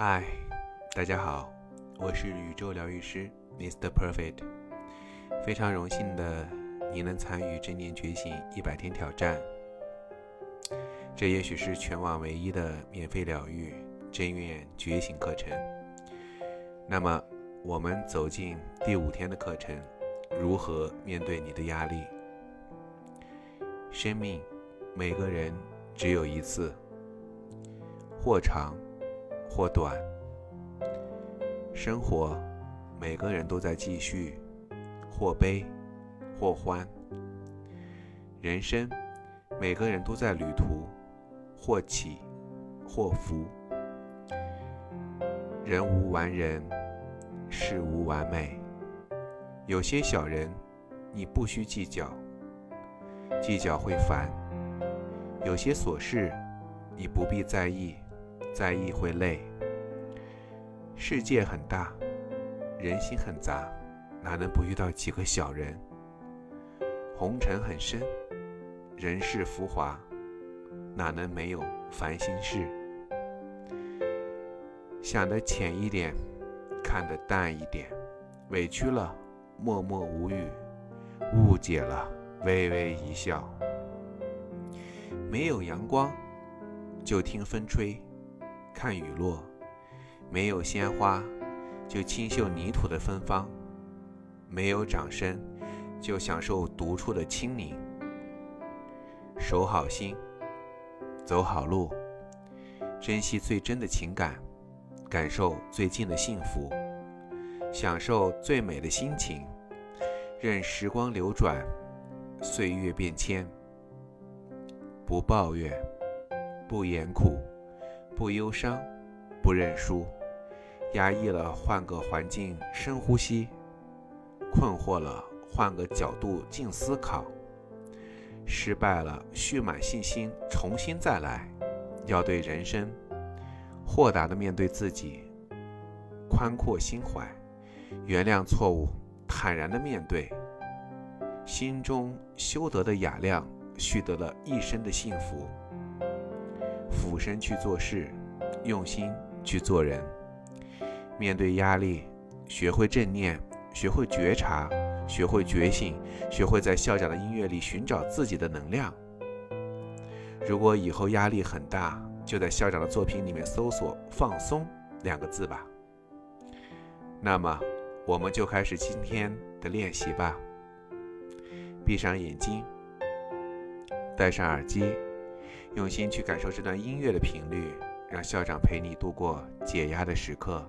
嗨，大家好，我是宇宙疗愈师 Mr. Perfect，非常荣幸的你能参与正念觉醒一百天挑战，这也许是全网唯一的免费疗愈真愿觉醒课程。那么，我们走进第五天的课程，如何面对你的压力？生命，每个人只有一次，或长。或短，生活每个人都在继续，或悲或欢。人生每个人都在旅途，或起或伏。人无完人，事无完美。有些小人，你不需计较，计较会烦；有些琐事，你不必在意。在意会累。世界很大，人心很杂，哪能不遇到几个小人？红尘很深，人世浮华，哪能没有烦心事？想得浅一点，看得淡一点，委屈了默默无语，误解了微微一笑。没有阳光，就听风吹。看雨落，没有鲜花，就清秀泥土的芬芳；没有掌声，就享受独处的清宁。守好心，走好路，珍惜最真的情感，感受最近的幸福，享受最美的心情，任时光流转，岁月变迁。不抱怨，不言苦。不忧伤，不认输，压抑了换个环境深呼吸，困惑了换个角度静思考，失败了蓄满信心重新再来，要对人生豁达的面对自己，宽阔心怀，原谅错误，坦然的面对，心中修得的雅量，蓄得了一生的幸福。俯身去做事，用心去做人。面对压力，学会正念，学会觉察，学会觉醒，学会在校长的音乐里寻找自己的能量。如果以后压力很大，就在校长的作品里面搜索“放松”两个字吧。那么，我们就开始今天的练习吧。闭上眼睛，戴上耳机。用心去感受这段音乐的频率，让校长陪你度过解压的时刻。